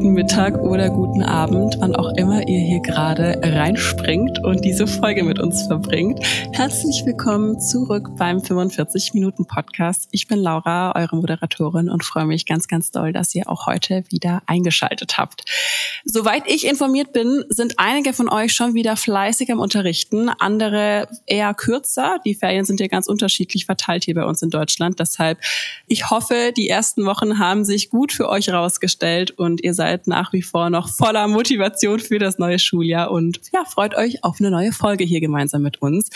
guten Mittag oder guten Abend, wann auch immer ihr hier gerade reinspringt und diese Folge mit uns verbringt. Herzlich willkommen zurück beim 45 Minuten Podcast. Ich bin Laura, eure Moderatorin und freue mich ganz, ganz doll, dass ihr auch heute wieder eingeschaltet habt. Soweit ich informiert bin, sind einige von euch schon wieder fleißig am Unterrichten, andere eher kürzer. Die Ferien sind ja ganz unterschiedlich verteilt hier bei uns in Deutschland. Deshalb, ich hoffe, die ersten Wochen haben sich gut für euch rausgestellt und ihr seid nach wie vor noch voller Motivation für das neue Schuljahr und ja, freut euch auf eine neue Folge hier gemeinsam mit uns.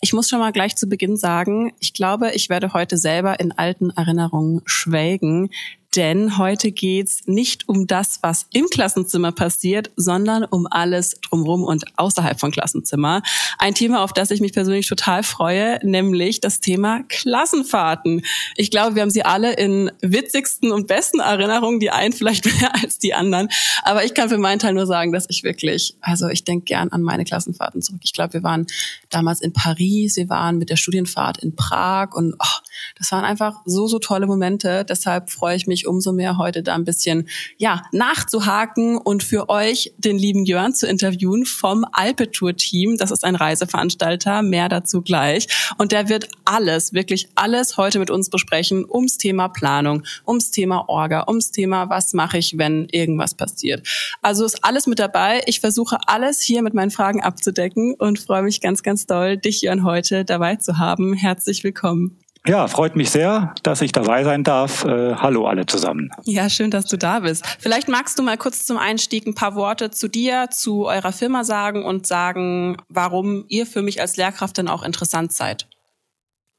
Ich muss schon mal gleich zu Beginn sagen, ich glaube, ich werde heute selber in alten Erinnerungen schwelgen, denn heute geht's nicht um das, was im Klassenzimmer passiert, sondern um alles drumherum und außerhalb von Klassenzimmer. Ein Thema, auf das ich mich persönlich total freue, nämlich das Thema Klassenfahrten. Ich glaube, wir haben sie alle in witzigsten und besten Erinnerungen, die einen vielleicht mehr als die anderen. Aber ich kann für meinen Teil nur sagen, dass ich wirklich, also ich denke gern an meine Klassenfahrten zurück. Ich glaube, wir waren damals in Paris, wir waren mit der Studienfahrt in Prag und oh, das waren einfach so, so tolle Momente. Deshalb freue ich mich umso mehr heute da ein bisschen, ja, nachzuhaken und für euch den lieben Jörn zu interviewen vom Alpetour-Team. Das ist ein Reiseveranstalter. Mehr dazu gleich. Und der wird alles, wirklich alles heute mit uns besprechen ums Thema Planung, ums Thema Orga, ums Thema, was mache ich, wenn irgendwas passiert. Also ist alles mit dabei. Ich versuche alles hier mit meinen Fragen abzudecken und freue mich ganz, ganz doll, dich Jörn heute dabei zu haben. Herzlich willkommen. Ja, freut mich sehr, dass ich dabei sein darf. Äh, hallo alle zusammen. Ja, schön, dass du da bist. Vielleicht magst du mal kurz zum Einstieg ein paar Worte zu dir, zu eurer Firma sagen und sagen, warum ihr für mich als Lehrkraft dann auch interessant seid.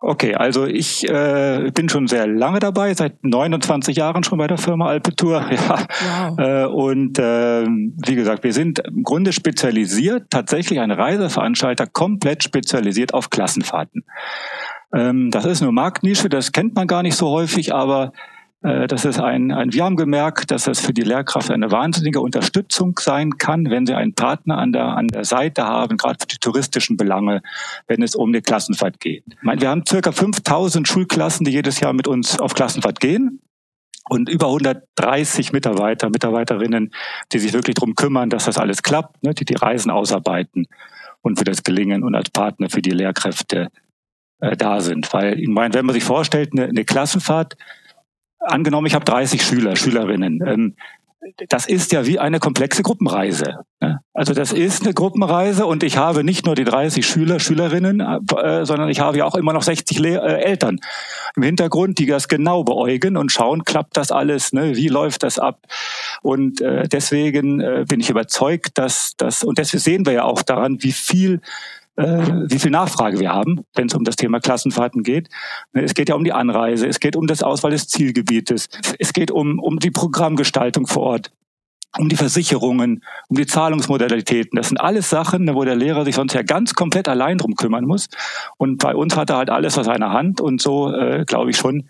Okay, also ich äh, bin schon sehr lange dabei, seit 29 Jahren schon bei der Firma Alpetour. Ja. Wow. Äh, und äh, wie gesagt, wir sind im Grunde spezialisiert, tatsächlich ein Reiseveranstalter, komplett spezialisiert auf Klassenfahrten. Ähm, das ist eine Marktnische, das kennt man gar nicht so häufig, aber äh, das ist ein, ein, wir haben gemerkt, dass das für die Lehrkraft eine wahnsinnige Unterstützung sein kann, wenn sie einen Partner an der, an der Seite haben, gerade für die touristischen Belange, wenn es um die Klassenfahrt geht. Ich meine, wir haben circa 5000 Schulklassen, die jedes Jahr mit uns auf Klassenfahrt gehen und über 130 Mitarbeiter, Mitarbeiterinnen, die sich wirklich darum kümmern, dass das alles klappt, ne, die die Reisen ausarbeiten und für das Gelingen und als Partner für die Lehrkräfte äh, da sind. Weil ich meine, wenn man sich vorstellt, eine, eine Klassenfahrt, angenommen, ich habe 30 Schüler, Schülerinnen, ähm, das ist ja wie eine komplexe Gruppenreise. Ne? Also das ist eine Gruppenreise und ich habe nicht nur die 30 Schüler, Schülerinnen, äh, sondern ich habe ja auch immer noch 60 Le äh, Eltern im Hintergrund, die das genau beäugen und schauen, klappt das alles, ne? wie läuft das ab. Und äh, deswegen äh, bin ich überzeugt, dass das, und deswegen sehen wir ja auch daran, wie viel äh, wie viel Nachfrage wir haben, wenn es um das Thema Klassenfahrten geht. Ne, es geht ja um die Anreise, es geht um das Auswahl des Zielgebietes, es geht um, um die Programmgestaltung vor Ort um die Versicherungen, um die Zahlungsmodalitäten. Das sind alles Sachen, ne, wo der Lehrer sich sonst ja ganz komplett allein drum kümmern muss. Und bei uns hat er halt alles aus seiner Hand und so äh, glaube ich schon,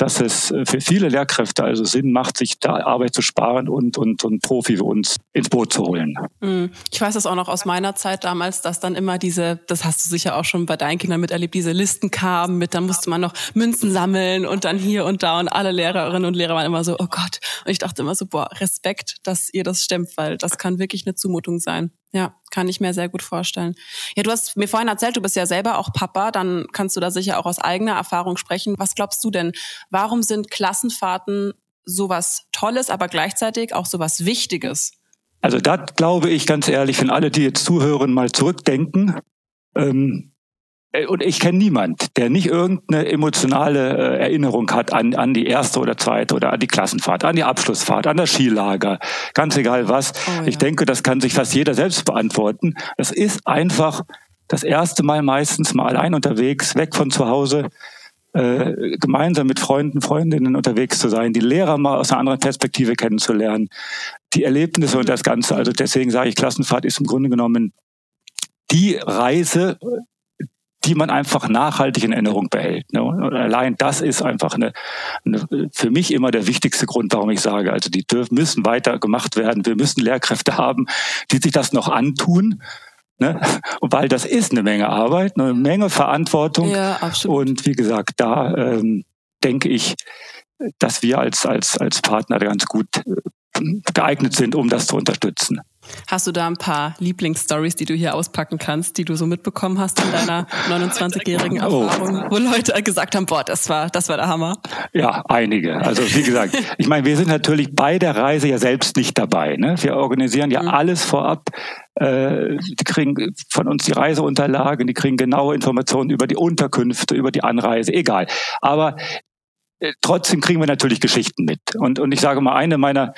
dass es für viele Lehrkräfte also Sinn macht, sich da Arbeit zu sparen und, und, und Profi wie uns ins Boot zu holen. Mhm. Ich weiß das auch noch aus meiner Zeit damals, dass dann immer diese, das hast du sicher auch schon bei deinen Kindern miterlebt, diese Listen kamen mit, dann musste man noch Münzen sammeln und dann hier und da und alle Lehrerinnen und Lehrer waren immer so, oh Gott. Und ich dachte immer so, boah, Respekt, dass ihr das stemmt, weil das kann wirklich eine Zumutung sein. Ja, kann ich mir sehr gut vorstellen. Ja, du hast mir vorhin erzählt, du bist ja selber auch Papa, dann kannst du da sicher auch aus eigener Erfahrung sprechen. Was glaubst du denn? Warum sind Klassenfahrten sowas Tolles, aber gleichzeitig auch sowas Wichtiges? Also da glaube ich ganz ehrlich, wenn alle, die jetzt zuhören, mal zurückdenken, ähm, äh, und ich kenne niemand, der nicht irgendeine emotionale äh, Erinnerung hat an, an die erste oder zweite oder an die Klassenfahrt, an die Abschlussfahrt, an das Skilager, ganz egal was. Oh, ja. Ich denke, das kann sich fast jeder selbst beantworten. Das ist einfach das erste Mal meistens mal allein unterwegs, weg von zu Hause, äh, gemeinsam mit Freunden, Freundinnen unterwegs zu sein, die Lehrer mal aus einer anderen Perspektive kennenzulernen, die Erlebnisse und das Ganze. Also deswegen sage ich, Klassenfahrt ist im Grunde genommen die Reise, die man einfach nachhaltig in Erinnerung behält. Ne? Und allein das ist einfach eine, eine, für mich immer der wichtigste Grund, warum ich sage, also die dürfen, müssen weiter gemacht werden. Wir müssen Lehrkräfte haben, die sich das noch antun. Ne? Und weil das ist eine Menge Arbeit, eine Menge Verantwortung. Ja, absolut. Und wie gesagt, da ähm, denke ich, dass wir als, als, als Partner ganz gut äh, geeignet sind, um das zu unterstützen. Hast du da ein paar Lieblingsstories, die du hier auspacken kannst, die du so mitbekommen hast in deiner 29-jährigen Erfahrung, oh. wo Leute gesagt haben, boah, das war, das war der Hammer? Ja, einige. Also wie gesagt, ich meine, wir sind natürlich bei der Reise ja selbst nicht dabei. Ne? Wir organisieren ja mhm. alles vorab. Äh, die kriegen von uns die Reiseunterlagen, die kriegen genaue Informationen über die Unterkünfte, über die Anreise, egal. Aber äh, trotzdem kriegen wir natürlich Geschichten mit. Und, und ich sage mal, eine meiner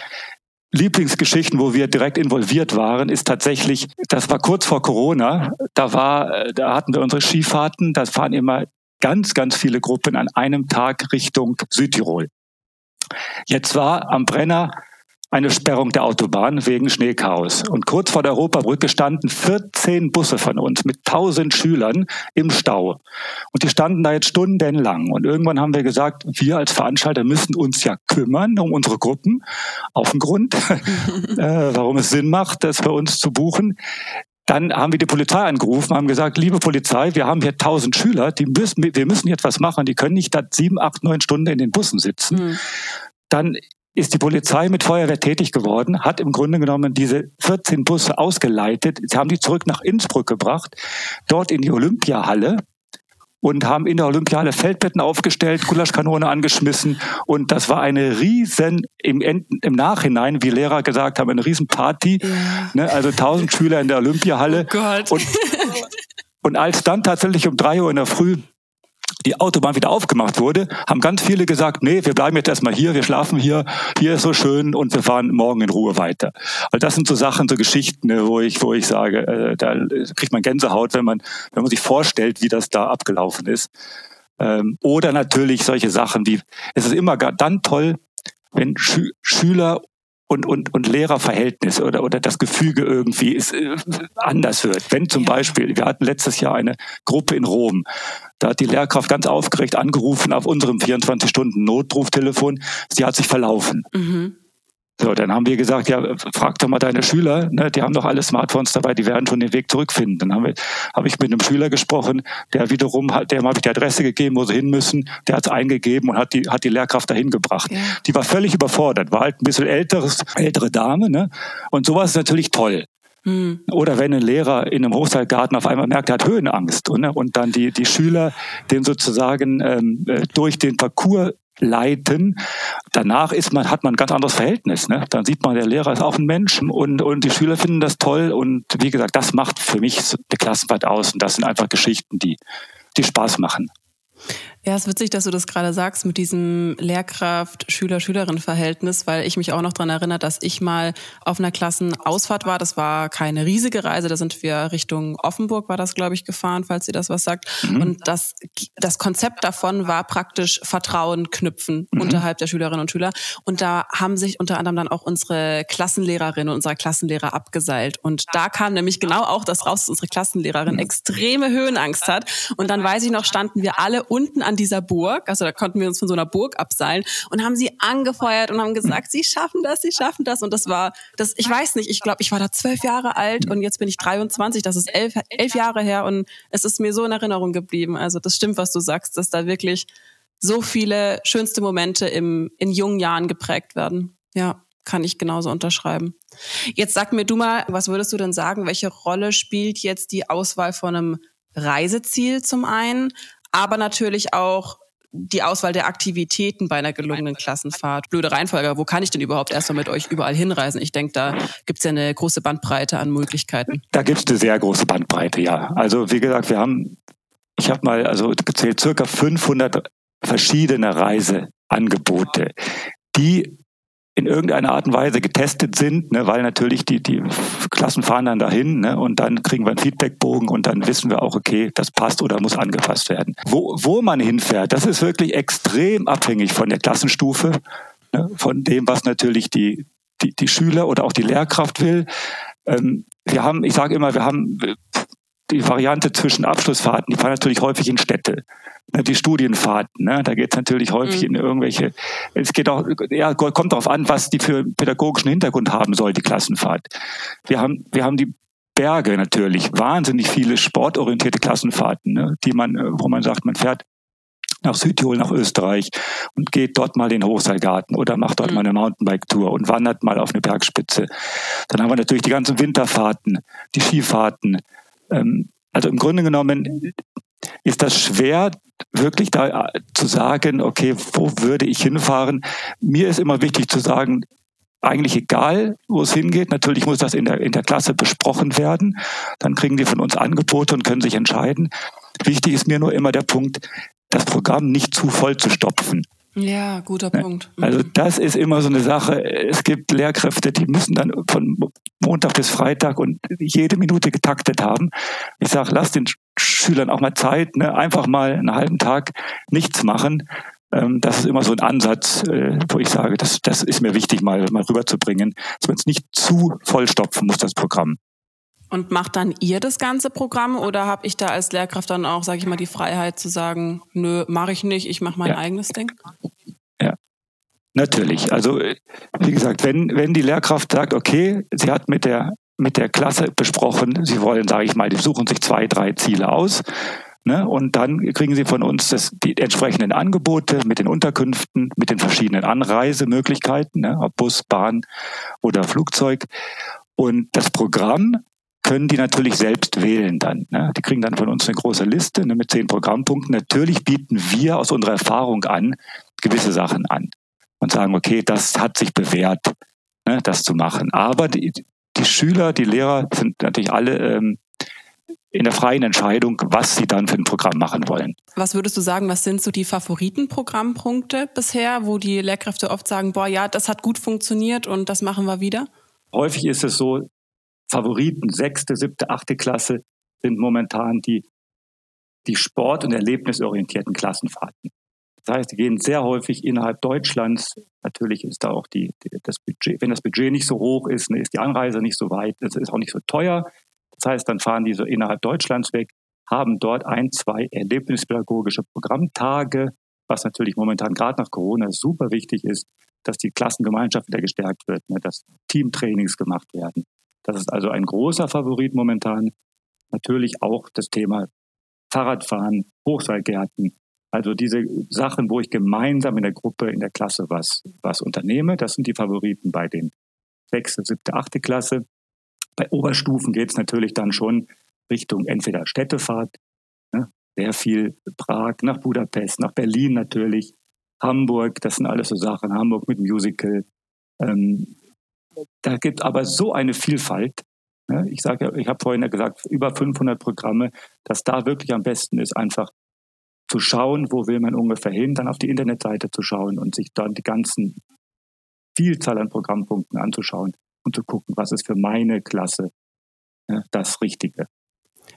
Lieblingsgeschichten, wo wir direkt involviert waren, ist tatsächlich, das war kurz vor Corona. Da war, da hatten wir unsere Skifahrten. Da fahren immer ganz, ganz viele Gruppen an einem Tag Richtung Südtirol. Jetzt war am Brenner eine Sperrung der Autobahn wegen Schneechaos. Und kurz vor der Europabrücke standen 14 Busse von uns mit 1000 Schülern im Stau. Und die standen da jetzt stundenlang. Und irgendwann haben wir gesagt, wir als Veranstalter müssen uns ja kümmern um unsere Gruppen. Auf den Grund, äh, warum es Sinn macht, das bei uns zu buchen. Dann haben wir die Polizei angerufen, haben gesagt, liebe Polizei, wir haben hier 1000 Schüler, die müssen, wir müssen jetzt was machen, die können nicht da sieben, acht, neun Stunden in den Bussen sitzen. Mhm. Dann ist die Polizei mit Feuerwehr tätig geworden, hat im Grunde genommen diese 14 Busse ausgeleitet. Sie haben die zurück nach Innsbruck gebracht, dort in die Olympiahalle und haben in der Olympiahalle Feldbetten aufgestellt, Gulaschkanone angeschmissen und das war eine riesen, im, im Nachhinein, wie Lehrer gesagt haben, eine riesen Party. Ja. Ne, also 1000 Schüler in der Olympiahalle. Oh Gott. Und, und als dann tatsächlich um drei Uhr in der Früh die Autobahn wieder aufgemacht wurde, haben ganz viele gesagt, nee, wir bleiben jetzt erstmal hier, wir schlafen hier, hier ist so schön und wir fahren morgen in Ruhe weiter. Weil das sind so Sachen, so Geschichten, ne, wo ich, wo ich sage, äh, da kriegt man Gänsehaut, wenn man, wenn man sich vorstellt, wie das da abgelaufen ist. Ähm, oder natürlich solche Sachen wie, es ist immer dann toll, wenn Schü Schüler und, und, und Lehrerverhältnis oder, oder das Gefüge irgendwie ist, äh, anders wird. Wenn zum Beispiel, wir hatten letztes Jahr eine Gruppe in Rom, da hat die Lehrkraft ganz aufgeregt angerufen auf unserem 24-Stunden-Notruftelefon, sie hat sich verlaufen. Mhm. So, dann haben wir gesagt, ja, frag doch mal deine Schüler, ne, die haben doch alle Smartphones dabei, die werden schon den Weg zurückfinden. Dann habe hab ich mit einem Schüler gesprochen, der wiederum hat, dem habe ich die Adresse gegeben, wo sie hin müssen, der hat es eingegeben und hat die, hat die Lehrkraft dahin gebracht. Ja. Die war völlig überfordert, war halt ein bisschen älteres, ältere Dame, ne? Und sowas ist natürlich toll. Hm. Oder wenn ein Lehrer in einem Hochseilgarten auf einmal merkt, er hat Höhenangst ne? und dann die, die Schüler den sozusagen ähm, äh, durch den Parcours leiten. Danach ist man, hat man ein ganz anderes Verhältnis. Ne? Dann sieht man, der Lehrer ist auch ein Mensch und, und die Schüler finden das toll. Und wie gesagt, das macht für mich eine Klassenfahrt aus. Und das sind einfach Geschichten, die, die Spaß machen. Ja, es ist witzig, dass du das gerade sagst mit diesem Lehrkraft-Schüler-Schülerin-Verhältnis, weil ich mich auch noch dran erinnere, dass ich mal auf einer Klassenausfahrt war. Das war keine riesige Reise, da sind wir Richtung Offenburg, war das, glaube ich, gefahren, falls ihr das was sagt. Mhm. Und das, das Konzept davon war praktisch Vertrauen knüpfen mhm. unterhalb der Schülerinnen und Schüler. Und da haben sich unter anderem dann auch unsere Klassenlehrerin und unser Klassenlehrer abgeseilt. Und da kam nämlich genau auch das raus, dass unsere Klassenlehrerin mhm. extreme Höhenangst hat. Und dann weiß ich noch, standen wir alle unten an dieser Burg, also da konnten wir uns von so einer Burg abseilen und haben sie angefeuert und haben gesagt, sie schaffen das, sie schaffen das. Und das war, das, ich weiß nicht, ich glaube, ich war da zwölf Jahre alt und jetzt bin ich 23, das ist elf, elf Jahre her und es ist mir so in Erinnerung geblieben. Also das stimmt, was du sagst, dass da wirklich so viele schönste Momente im, in jungen Jahren geprägt werden. Ja, kann ich genauso unterschreiben. Jetzt sag mir du mal, was würdest du denn sagen, welche Rolle spielt jetzt die Auswahl von einem Reiseziel zum einen, aber natürlich auch die Auswahl der Aktivitäten bei einer gelungenen Klassenfahrt. Blöde Reihenfolge, wo kann ich denn überhaupt erstmal mit euch überall hinreisen? Ich denke, da gibt's ja eine große Bandbreite an Möglichkeiten. Da gibt's eine sehr große Bandbreite, ja. Also wie gesagt, wir haben, ich habe mal also gezählt, circa 500 verschiedene Reiseangebote, die in irgendeiner Art und Weise getestet sind, ne, weil natürlich die, die Klassen fahren dann dahin ne, und dann kriegen wir einen Feedbackbogen und dann wissen wir auch, okay, das passt oder muss angepasst werden. Wo, wo man hinfährt, das ist wirklich extrem abhängig von der Klassenstufe, ne, von dem, was natürlich die, die, die Schüler oder auch die Lehrkraft will. Ähm, wir haben, ich sage immer, wir haben die Variante zwischen Abschlussfahrten, die fahren natürlich häufig in Städte. Die Studienfahrten. Ne? Da geht es natürlich häufig mhm. in irgendwelche, es geht auch, ja, kommt darauf an, was die für pädagogischen Hintergrund haben soll, die Klassenfahrt. Wir haben, wir haben die Berge natürlich, wahnsinnig viele sportorientierte Klassenfahrten, ne? die man, wo man sagt, man fährt nach Südtirol, nach Österreich und geht dort mal in den Hochseilgarten oder macht dort mhm. mal eine Mountainbike-Tour und wandert mal auf eine Bergspitze. Dann haben wir natürlich die ganzen Winterfahrten, die Skifahrten. Ähm, also im Grunde genommen ist das schwer, wirklich da äh, zu sagen, okay, wo würde ich hinfahren? Mir ist immer wichtig zu sagen, eigentlich egal, wo es hingeht. Natürlich muss das in der, in der Klasse besprochen werden. Dann kriegen die von uns Angebote und können sich entscheiden. Wichtig ist mir nur immer der Punkt, das Programm nicht zu voll zu stopfen. Ja, guter ne? Punkt. Mhm. Also das ist immer so eine Sache. Es gibt Lehrkräfte, die müssen dann von Montag bis Freitag und jede Minute getaktet haben. Ich sage, lass den Schülern auch mal Zeit, ne? einfach mal einen halben Tag nichts machen. Ähm, das ist immer so ein Ansatz, äh, wo ich sage, das, das ist mir wichtig, mal, mal rüberzubringen, dass man es nicht zu vollstopfen muss, das Programm. Und macht dann ihr das ganze Programm oder habe ich da als Lehrkraft dann auch, sage ich mal, die Freiheit zu sagen, nö, mache ich nicht, ich mache mein ja. eigenes Ding? Ja, natürlich. Also wie gesagt, wenn, wenn die Lehrkraft sagt, okay, sie hat mit der, mit der Klasse besprochen, sie wollen, sage ich mal, die suchen sich zwei, drei Ziele aus. Ne, und dann kriegen Sie von uns das, die entsprechenden Angebote mit den Unterkünften, mit den verschiedenen Anreisemöglichkeiten, ne, ob Bus, Bahn oder Flugzeug. Und das Programm können die natürlich selbst wählen dann. Ne? Die kriegen dann von uns eine große Liste ne, mit zehn Programmpunkten. Natürlich bieten wir aus unserer Erfahrung an gewisse Sachen an und sagen, okay, das hat sich bewährt, ne, das zu machen. Aber die, die Schüler, die Lehrer sind natürlich alle ähm, in der freien Entscheidung, was sie dann für ein Programm machen wollen. Was würdest du sagen, was sind so die Favoritenprogrammpunkte bisher, wo die Lehrkräfte oft sagen, boah, ja, das hat gut funktioniert und das machen wir wieder? Häufig ist es so, Favoriten, sechste, siebte, achte Klasse, sind momentan die, die sport- und erlebnisorientierten Klassenfahrten. Das heißt, die gehen sehr häufig innerhalb Deutschlands. Natürlich ist da auch die, das Budget, wenn das Budget nicht so hoch ist, ist die Anreise nicht so weit, es ist auch nicht so teuer. Das heißt, dann fahren die so innerhalb Deutschlands weg, haben dort ein, zwei erlebnispädagogische Programmtage, was natürlich momentan gerade nach Corona super wichtig ist, dass die Klassengemeinschaft wieder gestärkt wird, ne, dass Teamtrainings gemacht werden, das ist also ein großer Favorit momentan. Natürlich auch das Thema Fahrradfahren, Hochseilgärten. Also diese Sachen, wo ich gemeinsam in der Gruppe, in der Klasse was, was unternehme, das sind die Favoriten bei den sechste, siebte, achte Klasse. Bei Oberstufen geht es natürlich dann schon Richtung entweder Städtefahrt, ne, sehr viel Prag, nach Budapest, nach Berlin natürlich, Hamburg, das sind alles so Sachen, Hamburg mit Musical, ähm, da gibt aber so eine Vielfalt. Ne? Ich sage, ich habe vorhin ja gesagt, über 500 Programme, dass da wirklich am besten ist, einfach zu schauen, wo will man ungefähr hin, dann auf die Internetseite zu schauen und sich dann die ganzen Vielzahl an Programmpunkten anzuschauen und zu gucken, was ist für meine Klasse ne, das Richtige.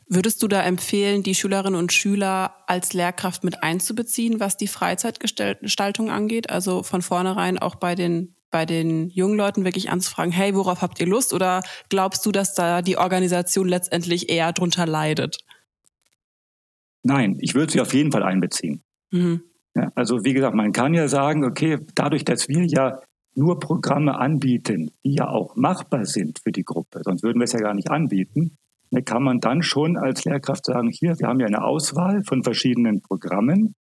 Würdest du da empfehlen, die Schülerinnen und Schüler als Lehrkraft mit einzubeziehen, was die Freizeitgestaltung angeht? Also von vornherein auch bei den bei den jungen Leuten wirklich anzufragen, hey, worauf habt ihr Lust? Oder glaubst du, dass da die Organisation letztendlich eher drunter leidet? Nein, ich würde sie auf jeden Fall einbeziehen. Mhm. Ja, also wie gesagt, man kann ja sagen, okay, dadurch, dass wir ja nur Programme anbieten, die ja auch machbar sind für die Gruppe, sonst würden wir es ja gar nicht anbieten, ne, kann man dann schon als Lehrkraft sagen, hier, wir haben ja eine Auswahl von verschiedenen Programmen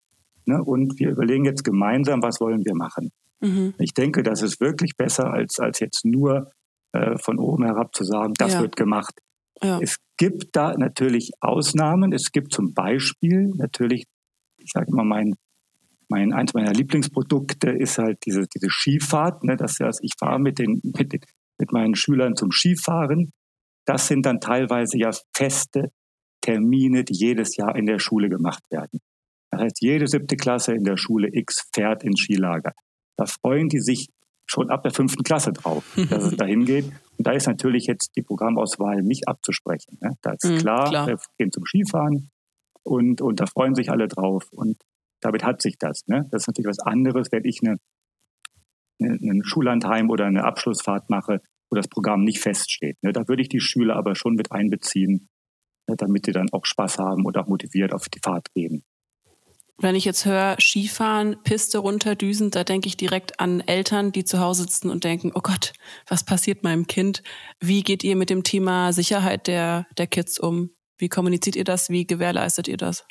ne, und wir überlegen jetzt gemeinsam, was wollen wir machen. Mhm. Ich denke, das ist wirklich besser, als, als jetzt nur äh, von oben herab zu sagen, das ja. wird gemacht. Ja. Es gibt da natürlich Ausnahmen. Es gibt zum Beispiel natürlich, ich sage immer, mein, mein, eins meiner Lieblingsprodukte ist halt diese, diese Skifahrt. Ne? Das heißt, ich fahre mit, den, mit, den, mit meinen Schülern zum Skifahren. Das sind dann teilweise ja feste Termine, die jedes Jahr in der Schule gemacht werden. Das heißt, jede siebte Klasse in der Schule X fährt ins Skilager. Da freuen die sich schon ab der fünften Klasse drauf, dass es dahin geht. Und da ist natürlich jetzt die Programmauswahl nicht abzusprechen. Ne? Da ist mhm, klar, klar, wir gehen zum Skifahren und, und da freuen sich alle drauf. Und damit hat sich das. Ne? Das ist natürlich was anderes, wenn ich eine, eine, ein Schullandheim oder eine Abschlussfahrt mache, wo das Programm nicht feststeht. Ne? Da würde ich die Schüler aber schon mit einbeziehen, ne? damit sie dann auch Spaß haben und auch motiviert auf die Fahrt gehen. Wenn ich jetzt höre, Skifahren, Piste runterdüsen, da denke ich direkt an Eltern, die zu Hause sitzen und denken, oh Gott, was passiert meinem Kind? Wie geht ihr mit dem Thema Sicherheit der, der Kids um? Wie kommuniziert ihr das? Wie gewährleistet ihr das?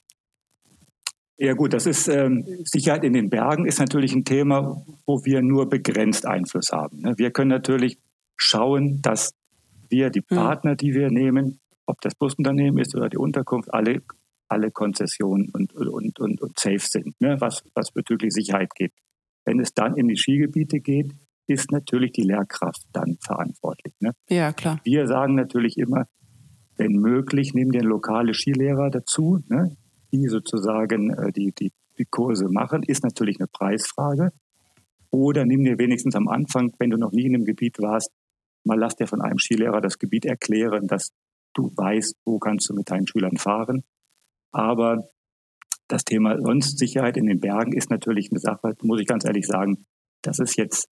Ja gut, das ist ähm, Sicherheit in den Bergen ist natürlich ein Thema, wo wir nur begrenzt Einfluss haben. Ne? Wir können natürlich schauen, dass wir die hm. Partner, die wir nehmen, ob das Busunternehmen ist oder die Unterkunft, alle, alle Konzessionen und, und, und, und safe sind, ne? was, was bezüglich Sicherheit geht. Wenn es dann in die Skigebiete geht, ist natürlich die Lehrkraft dann verantwortlich. Ne? Ja, klar. Wir sagen natürlich immer, wenn möglich, nehmen den lokale Skilehrer dazu, ne? die sozusagen äh, die, die, die Kurse machen, ist natürlich eine Preisfrage. Oder nimm dir wenigstens am Anfang, wenn du noch nie in einem Gebiet warst, mal lass dir von einem Skilehrer das Gebiet erklären, dass du weißt, wo kannst du mit deinen Schülern fahren. Aber das Thema sonst Sicherheit in den Bergen ist natürlich eine Sache, muss ich ganz ehrlich sagen, das ist jetzt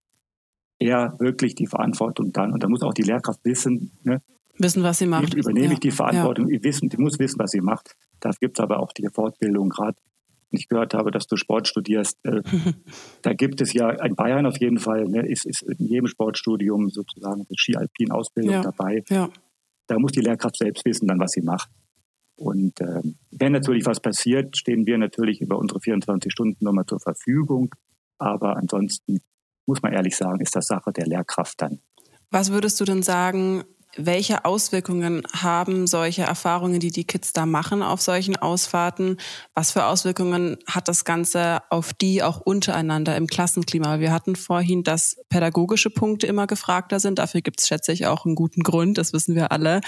eher wirklich die Verantwortung dann. Und da muss auch die Lehrkraft wissen, ne, wissen, was sie macht. Übernehme ja. ich die Verantwortung, ja. wissen, die muss wissen, was sie macht. Da gibt es aber auch die Fortbildung gerade. Ich gehört habe, dass du Sport studierst. Äh, da gibt es ja in Bayern auf jeden Fall, ne, ist, ist in jedem Sportstudium sozusagen eine Ski-Alpin-Ausbildung ja. dabei. Da muss die Lehrkraft selbst wissen, dann was sie macht. Und äh, wenn natürlich was passiert, stehen wir natürlich über unsere 24 Stunden nochmal zur Verfügung. Aber ansonsten muss man ehrlich sagen, ist das Sache der Lehrkraft dann. Was würdest du denn sagen, welche Auswirkungen haben solche Erfahrungen, die die Kids da machen auf solchen Ausfahrten? Was für Auswirkungen hat das Ganze auf die auch untereinander im Klassenklima? Wir hatten vorhin, dass pädagogische Punkte immer gefragter sind. Dafür gibt es, schätze ich, auch einen guten Grund. Das wissen wir alle.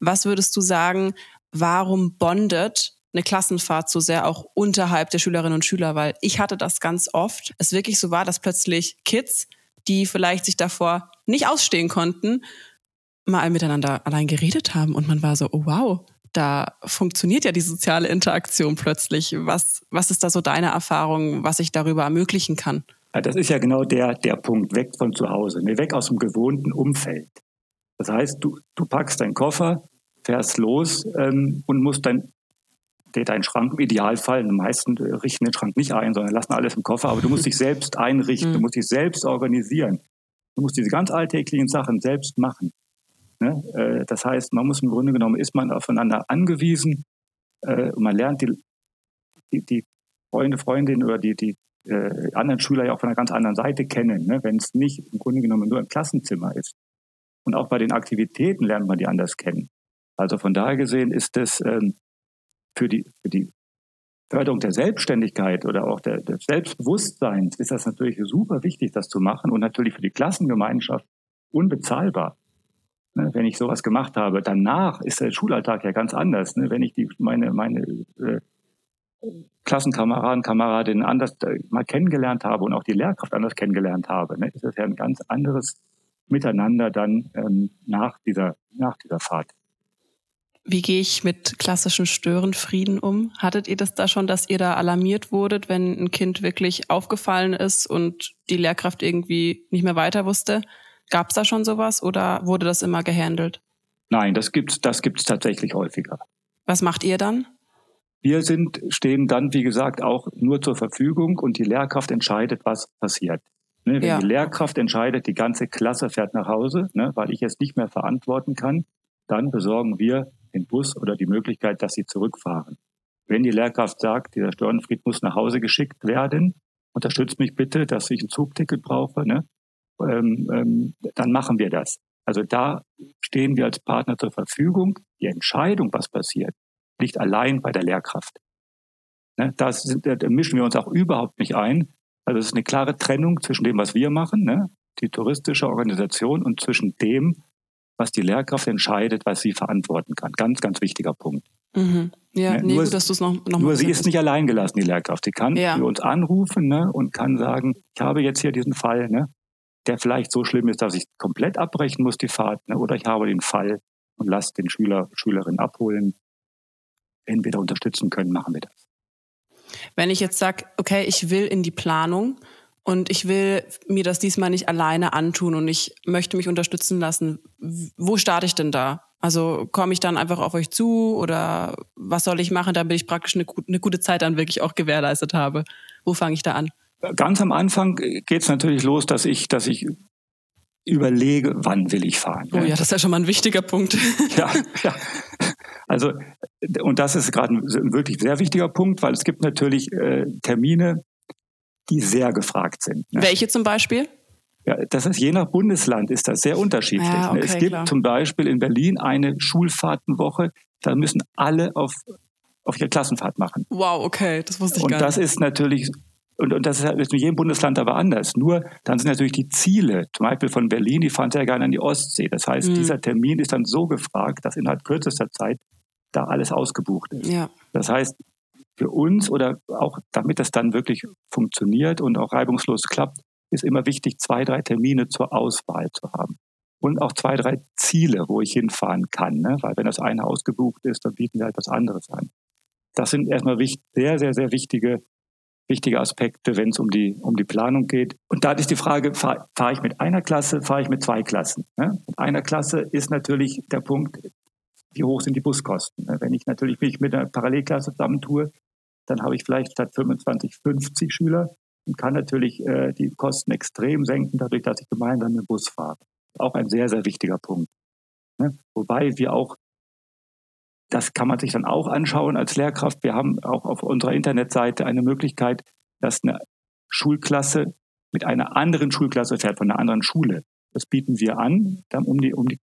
Was würdest du sagen, warum bondet eine Klassenfahrt so sehr auch unterhalb der Schülerinnen und Schüler? Weil ich hatte das ganz oft. Es wirklich so war, dass plötzlich Kids, die vielleicht sich davor nicht ausstehen konnten, mal miteinander allein geredet haben und man war so, oh wow, da funktioniert ja die soziale Interaktion plötzlich. Was, was ist da so deine Erfahrung, was ich darüber ermöglichen kann? Ja, das ist ja genau der, der Punkt, weg von zu Hause, ne, weg aus dem gewohnten Umfeld. Das heißt, du, du packst deinen Koffer, fährst los ähm, und musst dann deinen Schrank im Idealfall, die meisten richten den Schrank nicht ein, sondern lassen alles im Koffer, aber du musst dich selbst einrichten, du mhm. musst dich selbst organisieren. Du musst diese ganz alltäglichen Sachen selbst machen. Ne? Äh, das heißt, man muss im Grunde genommen, ist man aufeinander angewiesen äh, und man lernt die, die, die Freunde, Freundinnen oder die, die äh, anderen Schüler ja auch von einer ganz anderen Seite kennen, ne? wenn es nicht im Grunde genommen nur im Klassenzimmer ist. Und auch bei den Aktivitäten lernt man die anders kennen. Also von daher gesehen ist es ähm, für, die, für die Förderung der Selbstständigkeit oder auch der, des Selbstbewusstseins ist das natürlich super wichtig, das zu machen und natürlich für die Klassengemeinschaft unbezahlbar. Ne, wenn ich sowas gemacht habe, danach ist der Schulalltag ja ganz anders. Ne? Wenn ich die, meine, meine äh, Klassenkameraden, Kameradinnen anders äh, mal kennengelernt habe und auch die Lehrkraft anders kennengelernt habe, ne? ist das ja ein ganz anderes Miteinander dann ähm, nach, dieser, nach dieser Fahrt. Wie gehe ich mit klassischen Störenfrieden um? Hattet ihr das da schon, dass ihr da alarmiert wurdet, wenn ein Kind wirklich aufgefallen ist und die Lehrkraft irgendwie nicht mehr weiter wusste? Gab es da schon sowas oder wurde das immer gehandelt? Nein, das gibt's, das gibt's tatsächlich häufiger. Was macht ihr dann? Wir sind, stehen dann, wie gesagt, auch nur zur Verfügung und die Lehrkraft entscheidet, was passiert. Ne, wenn ja. die Lehrkraft entscheidet, die ganze Klasse fährt nach Hause, ne, weil ich es nicht mehr verantworten kann, dann besorgen wir den Bus oder die Möglichkeit, dass sie zurückfahren. Wenn die Lehrkraft sagt, dieser Störenfried muss nach Hause geschickt werden, unterstützt mich bitte, dass ich ein Zugticket brauche, ne? ähm, ähm, dann machen wir das. Also da stehen wir als Partner zur Verfügung. Die Entscheidung, was passiert, liegt allein bei der Lehrkraft. Ne, das sind, da mischen wir uns auch überhaupt nicht ein. Also es ist eine klare Trennung zwischen dem, was wir machen, ne, die touristische Organisation, und zwischen dem, was die Lehrkraft entscheidet, was sie verantworten kann. Ganz, ganz wichtiger Punkt. Mhm. Ja, ne, nee, nur, gut, dass du es noch, noch Nur sie ist nicht allein gelassen, die Lehrkraft. Sie kann ja. für uns anrufen ne, und kann sagen, ich habe jetzt hier diesen Fall, ne, der vielleicht so schlimm ist, dass ich komplett abbrechen muss, die Fahrt, ne? oder ich habe den Fall und lasse den Schüler, Schülerin abholen. Wenn wir da unterstützen können, machen wir das. Wenn ich jetzt sage, okay, ich will in die Planung und ich will mir das diesmal nicht alleine antun und ich möchte mich unterstützen lassen, wo starte ich denn da? Also komme ich dann einfach auf euch zu oder was soll ich machen, damit ich praktisch eine, eine gute Zeit dann wirklich auch gewährleistet habe? Wo fange ich da an? ganz am Anfang geht es natürlich los, dass ich, dass ich überlege, wann will ich fahren. Oh ja, das ist ja schon mal ein wichtiger Punkt. ja, ja. Also, und das ist gerade ein wirklich sehr wichtiger Punkt, weil es gibt natürlich äh, Termine, die sehr gefragt sind. Ne? Welche zum Beispiel? Ja, das ist je nach Bundesland ist das sehr unterschiedlich. Ja, ne? okay, es gibt klar. zum Beispiel in Berlin eine Schulfahrtenwoche, da müssen alle auf, auf ihre Klassenfahrt machen. Wow, okay, das wusste ich und gar nicht. Und das ist natürlich und, und das ist halt in jedem Bundesland aber anders. Nur dann sind natürlich die Ziele, zum Beispiel von Berlin, die fahren sehr gerne an die Ostsee. Das heißt, mhm. dieser Termin ist dann so gefragt, dass innerhalb kürzester Zeit da alles ausgebucht ist. Ja. Das heißt, für uns oder auch damit das dann wirklich funktioniert und auch reibungslos klappt, ist immer wichtig, zwei, drei Termine zur Auswahl zu haben. Und auch zwei, drei Ziele, wo ich hinfahren kann. Ne? Weil wenn das eine ausgebucht ist, dann bieten wir halt was anderes an. Das sind erstmal sehr, sehr, sehr wichtige wichtige Aspekte, wenn es um die, um die Planung geht. Und da ist die Frage, fahre fahr ich mit einer Klasse, fahre ich mit zwei Klassen? Ne? Mit einer Klasse ist natürlich der Punkt, wie hoch sind die Buskosten? Ne? Wenn ich natürlich mich mit einer Parallelklasse zusammentue, dann habe ich vielleicht statt 25, 50 Schüler und kann natürlich äh, die Kosten extrem senken, dadurch, dass ich gemeinsam mit dem Bus fahre. Auch ein sehr, sehr wichtiger Punkt. Ne? Wobei wir auch das kann man sich dann auch anschauen als Lehrkraft. Wir haben auch auf unserer Internetseite eine Möglichkeit, dass eine Schulklasse mit einer anderen Schulklasse fährt, von einer anderen Schule. Das bieten wir an, um die, um die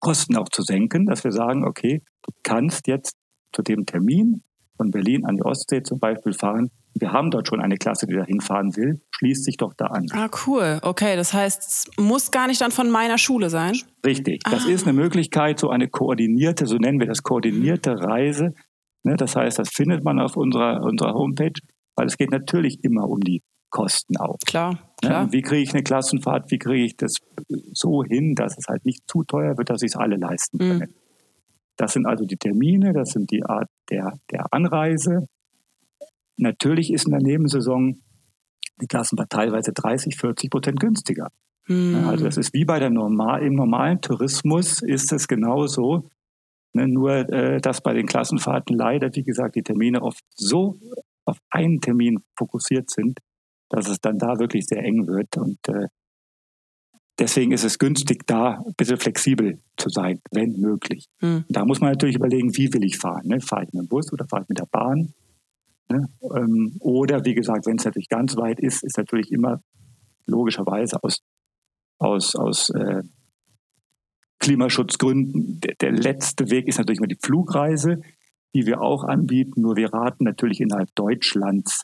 Kosten auch zu senken, dass wir sagen, okay, du kannst jetzt zu dem Termin von Berlin an die Ostsee zum Beispiel fahren wir haben dort schon eine Klasse, die da hinfahren will, schließt sich doch da an. Ah, cool. Okay, das heißt, es muss gar nicht dann von meiner Schule sein? Richtig. Das ah. ist eine Möglichkeit, so eine koordinierte, so nennen wir das, koordinierte Reise. Ne, das heißt, das findet man auf unserer, unserer Homepage, weil es geht natürlich immer um die Kosten auch. Klar, ne, klar. Wie kriege ich eine Klassenfahrt, wie kriege ich das so hin, dass es halt nicht zu teuer wird, dass sich es alle leisten mhm. können. Mhm. Das sind also die Termine, das sind die Art der, der Anreise, Natürlich ist in der Nebensaison die Klassenfahrt teilweise 30, 40 Prozent günstiger. Hm. Also das ist wie bei der normal, im normalen Tourismus ist es genauso. Ne, nur, äh, dass bei den Klassenfahrten leider, wie gesagt, die Termine oft so auf einen Termin fokussiert sind, dass es dann da wirklich sehr eng wird. Und äh, deswegen ist es günstig, da ein bisschen flexibel zu sein, wenn möglich. Hm. Da muss man natürlich überlegen, wie will ich fahren. Ne? Fahre ich mit dem Bus oder fahre ich mit der Bahn? Ne? Ähm, oder wie gesagt, wenn es natürlich ganz weit ist, ist natürlich immer logischerweise aus, aus, aus äh, Klimaschutzgründen der, der, letzte Weg ist natürlich immer die Flugreise, die wir auch anbieten. Nur wir raten natürlich innerhalb Deutschlands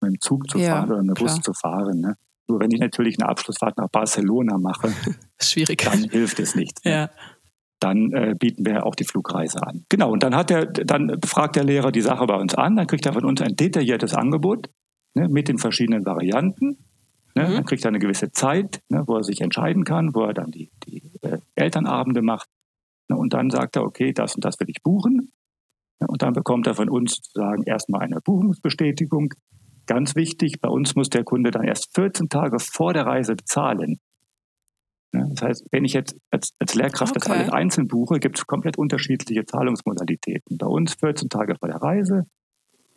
mit dem Zug zu ja, fahren oder mit dem Bus zu fahren. Ne? Nur wenn ich natürlich eine Abschlussfahrt nach Barcelona mache, Schwierig. dann hilft es nicht. Ne? Ja dann äh, bieten wir auch die Flugreise an. Genau, und dann hat er, dann fragt der Lehrer die Sache bei uns an, dann kriegt er von uns ein detailliertes Angebot ne, mit den verschiedenen Varianten. Ne, mhm. Dann kriegt er eine gewisse Zeit, ne, wo er sich entscheiden kann, wo er dann die, die äh, Elternabende macht. Ne, und dann sagt er, okay, das und das will ich buchen. Ne, und dann bekommt er von uns sozusagen erstmal eine Buchungsbestätigung. Ganz wichtig, bei uns muss der Kunde dann erst 14 Tage vor der Reise bezahlen. Das heißt, wenn ich jetzt als, als Lehrkraft okay. das alles einzeln buche, gibt es komplett unterschiedliche Zahlungsmodalitäten. Bei uns 14 Tage vor der Reise,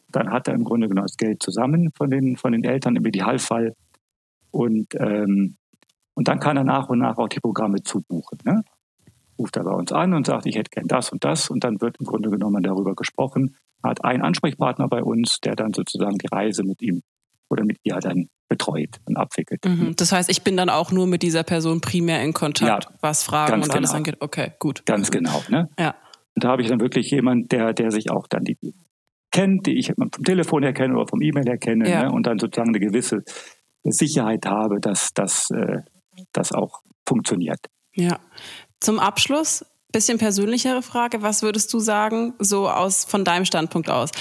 dann hat er im Grunde genommen das Geld zusammen von den, von den Eltern im Idealfall und, ähm, und dann kann er nach und nach auch die Programme zubuchen. Ne? Ruft er bei uns an und sagt, ich hätte gern das und das und dann wird im Grunde genommen darüber gesprochen. Hat einen Ansprechpartner bei uns, der dann sozusagen die Reise mit ihm oder mit ihr dann betreut und abwickelt. Mhm. Das heißt, ich bin dann auch nur mit dieser Person primär in Kontakt, ja, was Fragen und genau. alles angeht. Okay, gut. Ganz genau. Ne? Ja. Und da habe ich dann wirklich jemanden, der, der sich auch dann die kennt, die ich vom Telefon her kenne oder vom E-Mail her kenne ja. ne? und dann sozusagen eine gewisse Sicherheit habe, dass das äh, dass auch funktioniert. Ja. Zum Abschluss bisschen persönlichere Frage. Was würdest du sagen, so aus von deinem Standpunkt aus?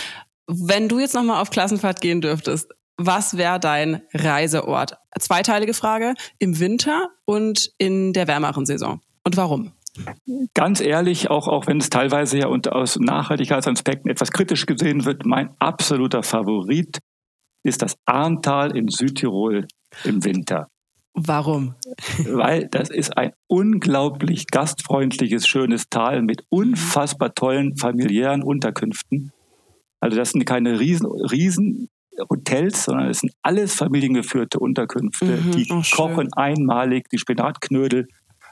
Wenn du jetzt nochmal auf Klassenfahrt gehen dürftest, was wäre dein Reiseort? Zweiteilige Frage, im Winter und in der wärmeren Saison. Und warum? Ganz ehrlich, auch, auch wenn es teilweise ja unter, aus Nachhaltigkeitsaspekten etwas kritisch gesehen wird, mein absoluter Favorit ist das Arntal in Südtirol im Winter. Warum? Weil das ist ein unglaublich gastfreundliches, schönes Tal mit unfassbar tollen familiären Unterkünften. Also das sind keine riesen, riesen Hotels, sondern es sind alles familiengeführte Unterkünfte. Mhm, die oh, kochen einmalig die Spinatknödel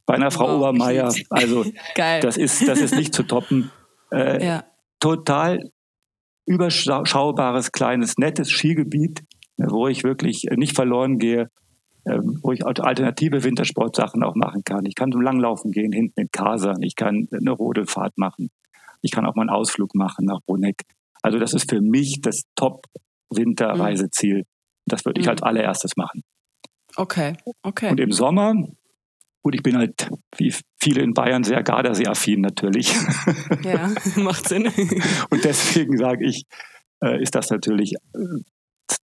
bei einer Frau wow, Obermeier. Also das ist das ist nicht zu toppen. Äh, ja. Total überschaubares, kleines, nettes Skigebiet, wo ich wirklich nicht verloren gehe, ähm, wo ich alternative Wintersportsachen auch machen kann. Ich kann zum Langlaufen gehen, hinten in Kasern. Ich kann eine Rodelfahrt machen. Ich kann auch mal einen Ausflug machen nach Bruneck. Also das ist für mich das Top-Winterreiseziel. Das würde ich mhm. als allererstes machen. Okay, okay. Und im Sommer, gut, ich bin halt wie viele in Bayern sehr Gardasee-affin natürlich. Ja, macht Sinn. Und deswegen sage ich, äh, ist das natürlich äh,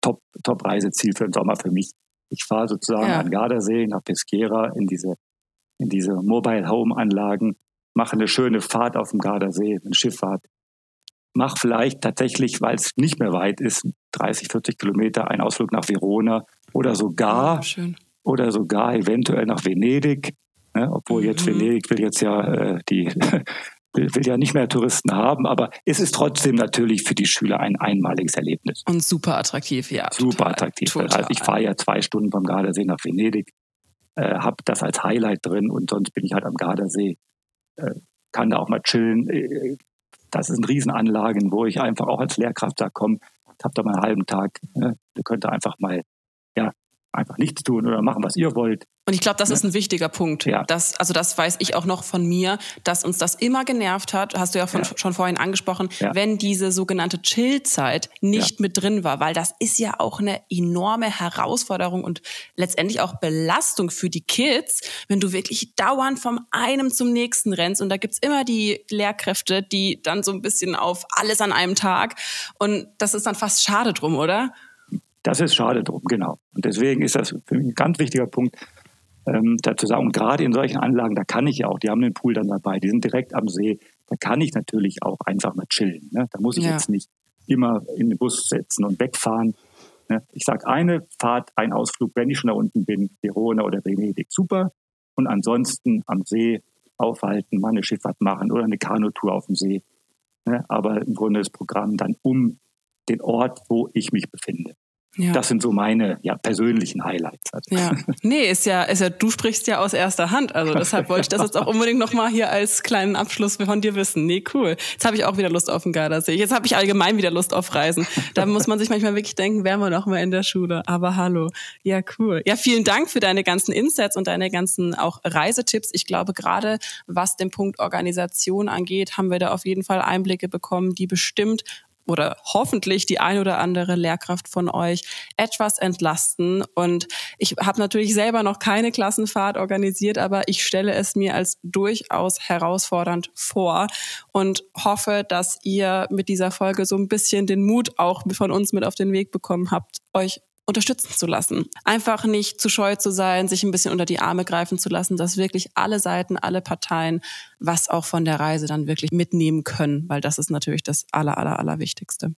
Top, Top-Reiseziel für den Sommer für mich. Ich fahre sozusagen ja. an Gardasee nach Pesquera in diese, in diese Mobile Home Anlagen, mache eine schöne Fahrt auf dem Gardasee, eine Schifffahrt. Mach vielleicht tatsächlich, weil es nicht mehr weit ist, 30, 40 Kilometer, einen Ausflug nach Verona oder sogar, oh, oder sogar eventuell nach Venedig. Ne? Obwohl jetzt mhm. Venedig will jetzt ja äh, die will, will ja nicht mehr Touristen haben, aber es ist trotzdem natürlich für die Schüler ein einmaliges Erlebnis. Und super attraktiv, ja. Super total, attraktiv. Total. Also ich fahre ja zwei Stunden vom Gardasee nach Venedig, äh, habe das als Highlight drin und sonst bin ich halt am Gardasee, äh, kann da auch mal chillen. Äh, das sind Riesenanlagen, wo ich einfach auch als Lehrkraft da komme, habe da mal einen halben Tag, ne? ihr könnt einfach mal ja, einfach nichts tun oder machen, was ihr wollt. Und ich glaube, das ist ein wichtiger Punkt. Ja. Das, also das weiß ich auch noch von mir, dass uns das immer genervt hat, hast du ja, von, ja. schon vorhin angesprochen, ja. wenn diese sogenannte Chill-Zeit nicht mit drin war, weil das ist ja auch eine enorme Herausforderung und letztendlich auch Belastung für die Kids, wenn du wirklich dauernd vom einem zum nächsten rennst und da gibt's immer die Lehrkräfte, die dann so ein bisschen auf alles an einem Tag und das ist dann fast schade drum, oder? Das ist schade drum, genau. Und deswegen ist das für mich ein ganz wichtiger Punkt, ähm, dazu sagen, und gerade in solchen Anlagen, da kann ich ja auch, die haben den Pool dann dabei, die sind direkt am See, da kann ich natürlich auch einfach mal chillen. Ne? Da muss ich ja. jetzt nicht immer in den Bus setzen und wegfahren. Ne? Ich sage eine Fahrt, ein Ausflug, wenn ich schon da unten bin, Verona oder Venedig, super. Und ansonsten am See aufhalten, mal eine Schifffahrt machen oder eine Kanutour auf dem See. Ne? Aber im Grunde das Programm dann um den Ort, wo ich mich befinde. Ja. Das sind so meine ja, persönlichen Highlights. Also. Ja, nee, ist ja, ist ja, du sprichst ja aus erster Hand. Also deshalb wollte ich das jetzt auch unbedingt nochmal hier als kleinen Abschluss von dir wissen. Nee, cool. Jetzt habe ich auch wieder Lust auf den Gardasee. Jetzt habe ich allgemein wieder Lust auf Reisen. Da muss man sich manchmal wirklich denken, wären wir noch mal in der Schule. Aber hallo. Ja, cool. Ja, vielen Dank für deine ganzen Insights und deine ganzen auch Reisetipps. Ich glaube, gerade was den Punkt Organisation angeht, haben wir da auf jeden Fall Einblicke bekommen, die bestimmt oder hoffentlich die ein oder andere Lehrkraft von euch etwas entlasten. Und ich habe natürlich selber noch keine Klassenfahrt organisiert, aber ich stelle es mir als durchaus herausfordernd vor und hoffe, dass ihr mit dieser Folge so ein bisschen den Mut auch von uns mit auf den Weg bekommen habt, euch unterstützen zu lassen. Einfach nicht zu scheu zu sein, sich ein bisschen unter die Arme greifen zu lassen, dass wirklich alle Seiten, alle Parteien was auch von der Reise dann wirklich mitnehmen können, weil das ist natürlich das aller, aller, aller Wichtigste.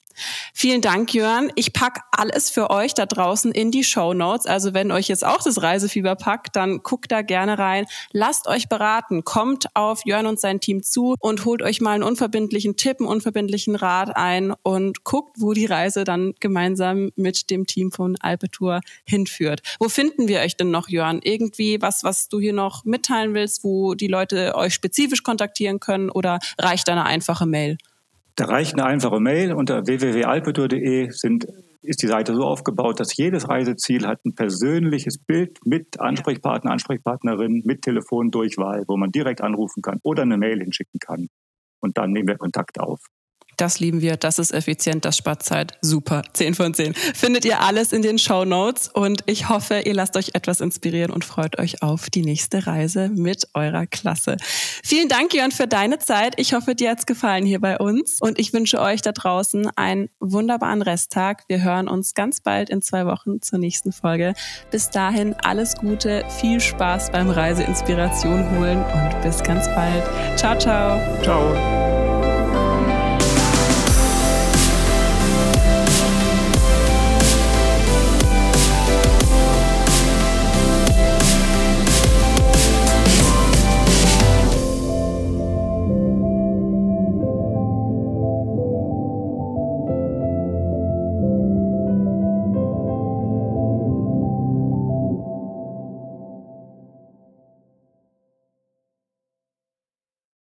Vielen Dank, Jörn. Ich pack alles für euch da draußen in die Show Notes. Also wenn euch jetzt auch das Reisefieber packt, dann guckt da gerne rein. Lasst euch beraten. Kommt auf Jörn und sein Team zu und holt euch mal einen unverbindlichen Tipp, einen unverbindlichen Rat ein und guckt, wo die Reise dann gemeinsam mit dem Team von Alpetour hinführt. Wo finden wir euch denn noch, Jörn? Irgendwie was, was du hier noch mitteilen willst, wo die Leute euch spezifisch kontaktieren können oder reicht eine einfache Mail? Da reicht eine einfache Mail unter www.alpetour.de sind ist die Seite so aufgebaut, dass jedes Reiseziel hat ein persönliches Bild mit Ansprechpartner, Ansprechpartnerin, mit Telefondurchwahl, wo man direkt anrufen kann oder eine Mail hinschicken kann. Und dann nehmen wir Kontakt auf. Das lieben wir, das ist effizient, das spart Zeit. Super, 10 von 10. Findet ihr alles in den Show Notes und ich hoffe, ihr lasst euch etwas inspirieren und freut euch auf die nächste Reise mit eurer Klasse. Vielen Dank, Jörn, für deine Zeit. Ich hoffe, dir hat's gefallen hier bei uns und ich wünsche euch da draußen einen wunderbaren Resttag. Wir hören uns ganz bald in zwei Wochen zur nächsten Folge. Bis dahin alles Gute, viel Spaß beim Reiseinspiration holen und bis ganz bald. Ciao, ciao. Ciao.